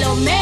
lo menos.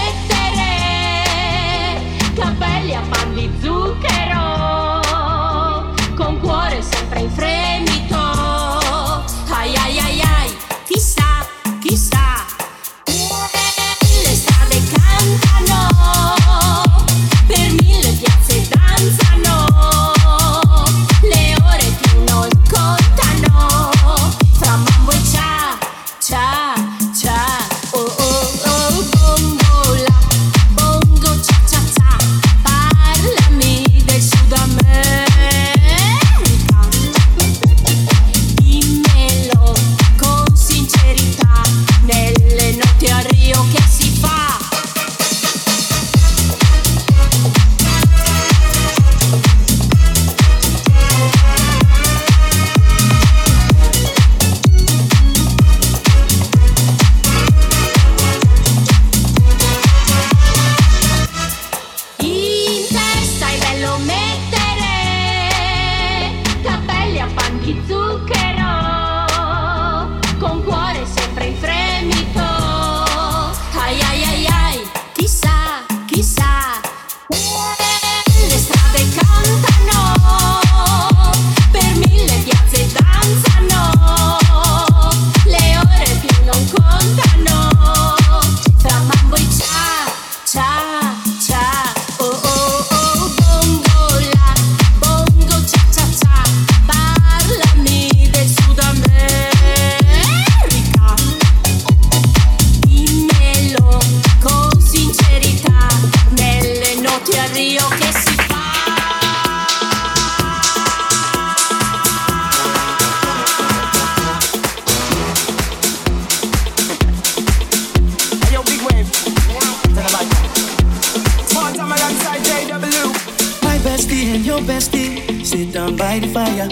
Your bestie, sit down by the fire.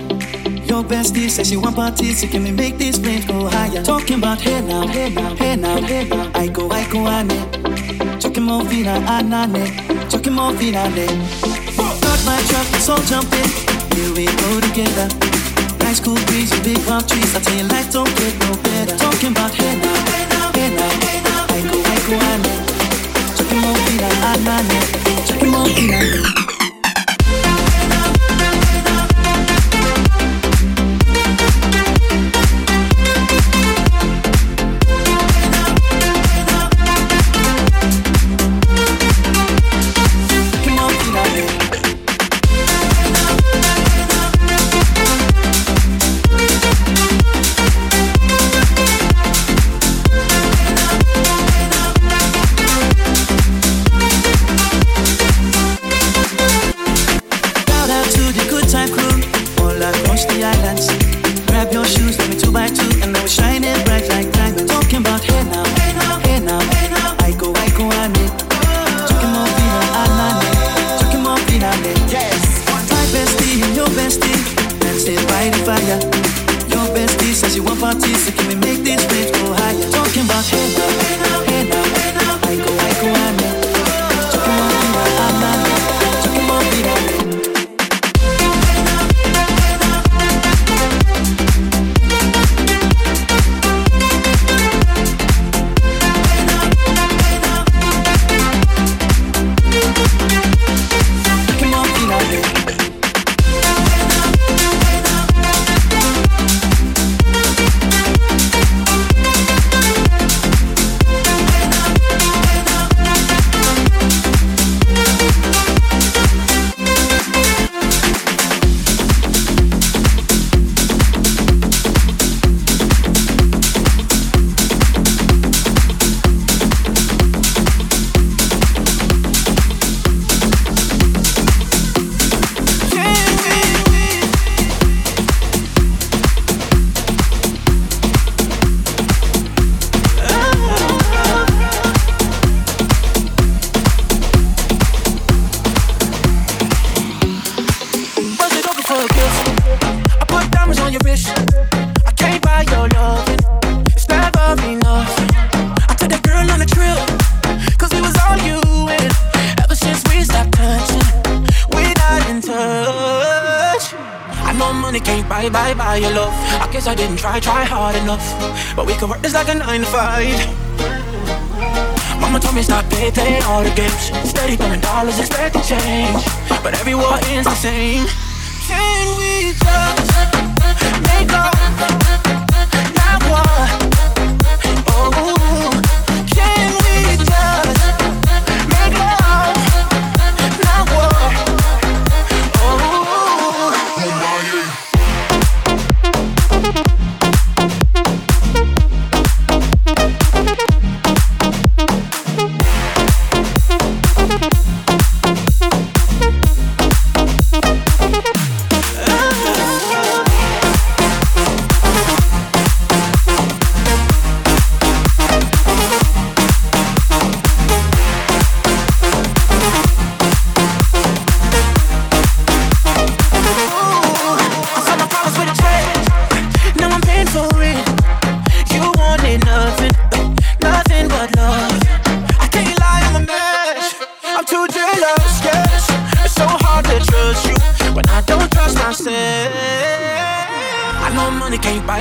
Your bestie says she want parties, so can we make these flames go higher? Talking about hey now, hey now, hey now, hey now. I go, I go, I ne. Talking more vina, anane. talking more vina, ne. Start my truck, let's all jump in. Here we go together. Nice cool breeze and big palm trees. I tell you, life don't get no better. Talking about hey now, hey now, hey now, hey now. I go, I go, I ne. Talking more vina, anane. talking more vina, ne.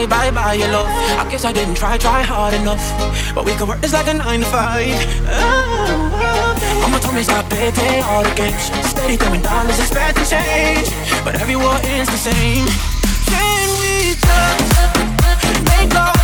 bye bye bye your love. I guess I didn't try try hard enough, but we can work this like a nine to five. Oh. Mama told me stop pay all the games. Steady throwing dollars, expect to change, but every war is the same. Can we just make love?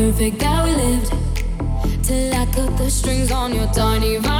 perfect how we lived till I cut the strings on your tiny violin.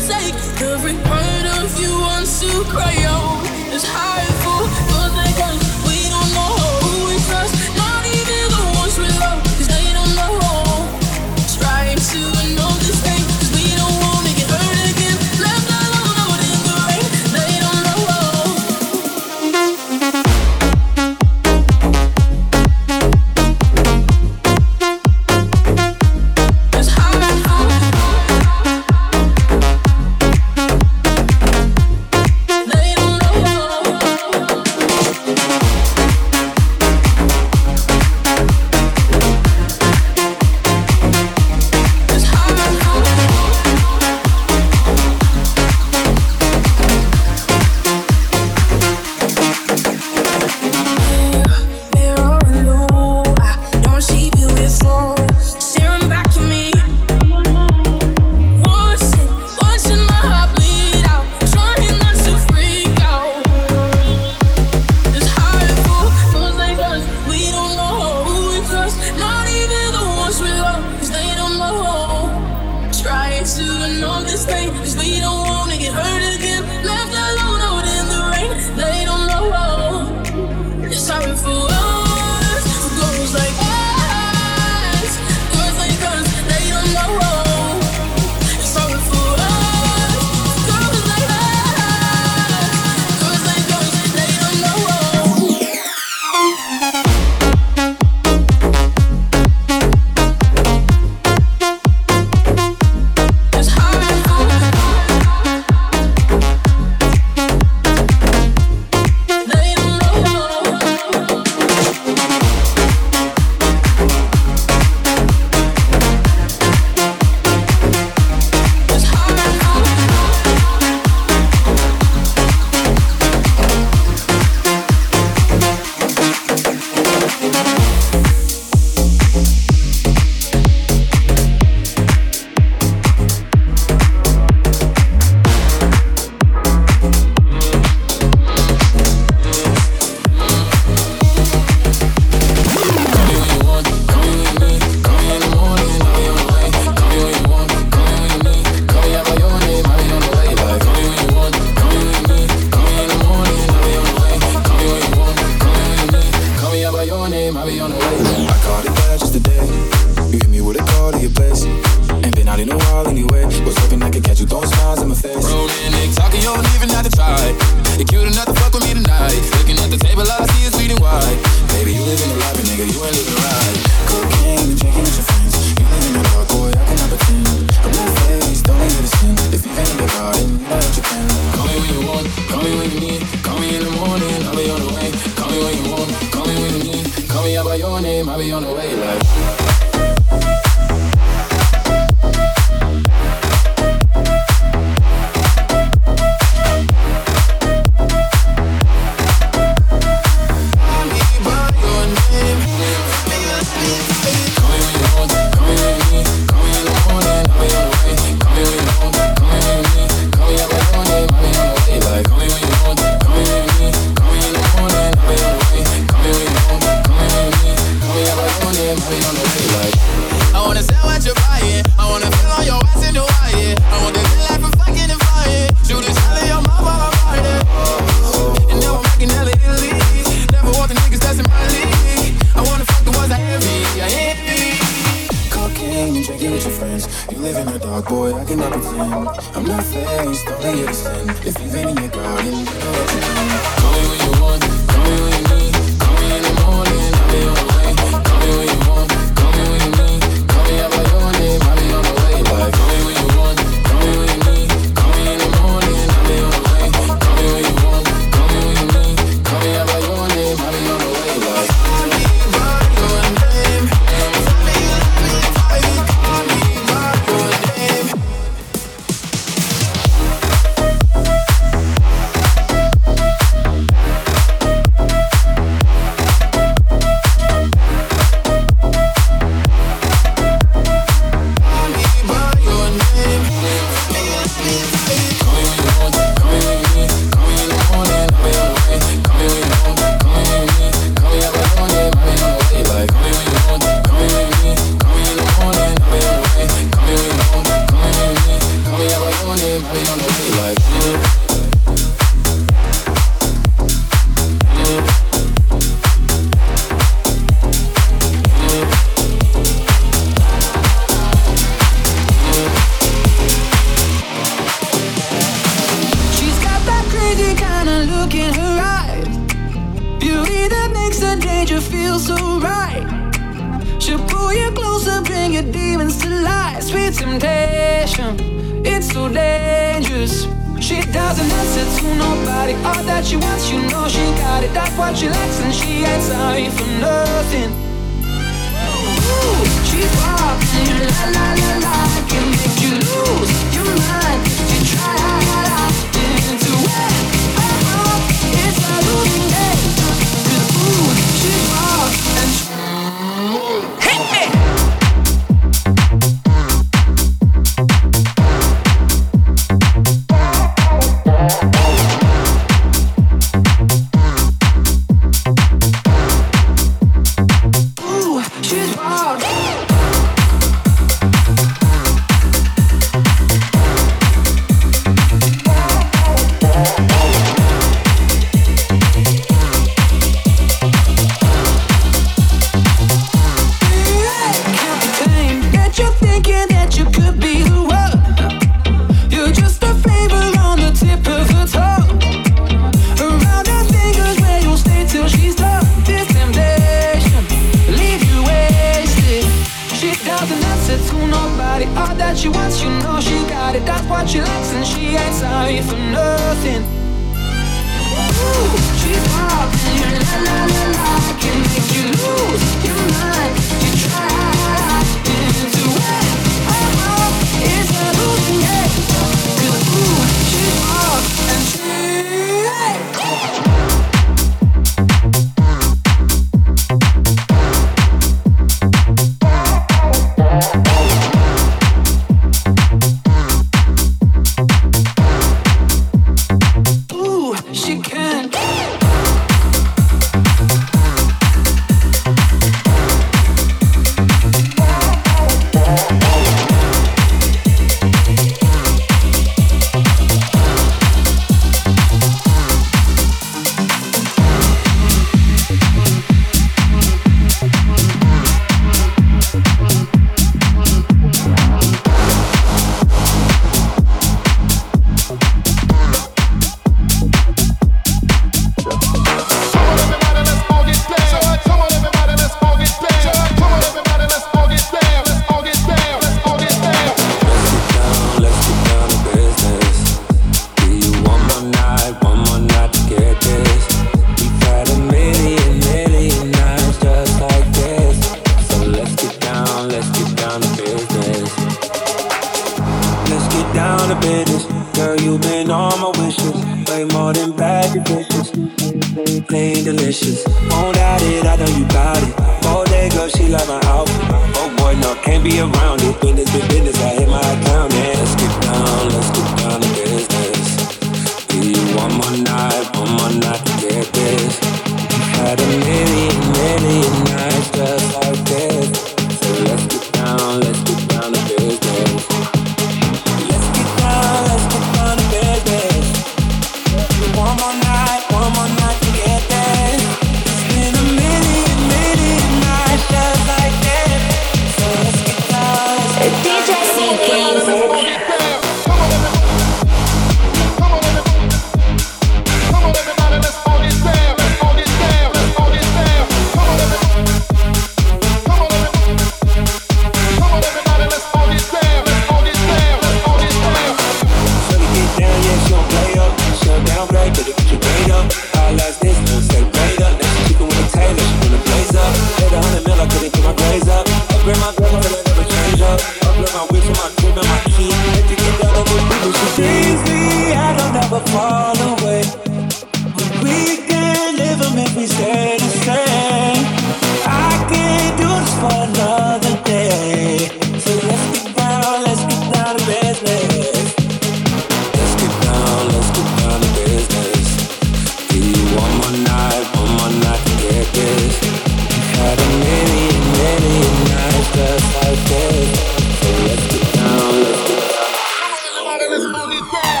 let's hold it down.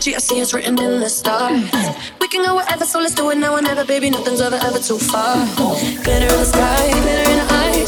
energy I see it's written in the stars. We can go wherever, so let's do it now or never, baby. Nothing's ever, ever too far. Glitter in the sky, glitter in the eyes.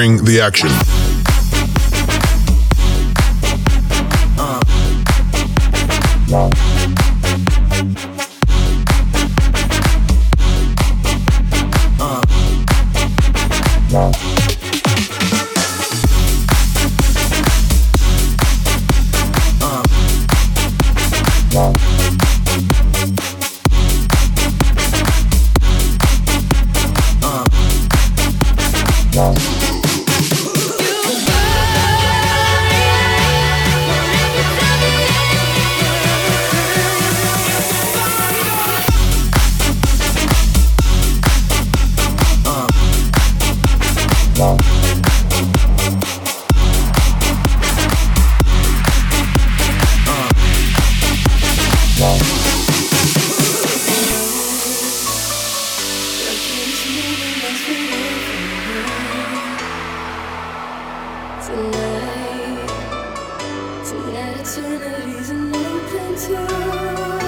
bring the action. eternity's an open door.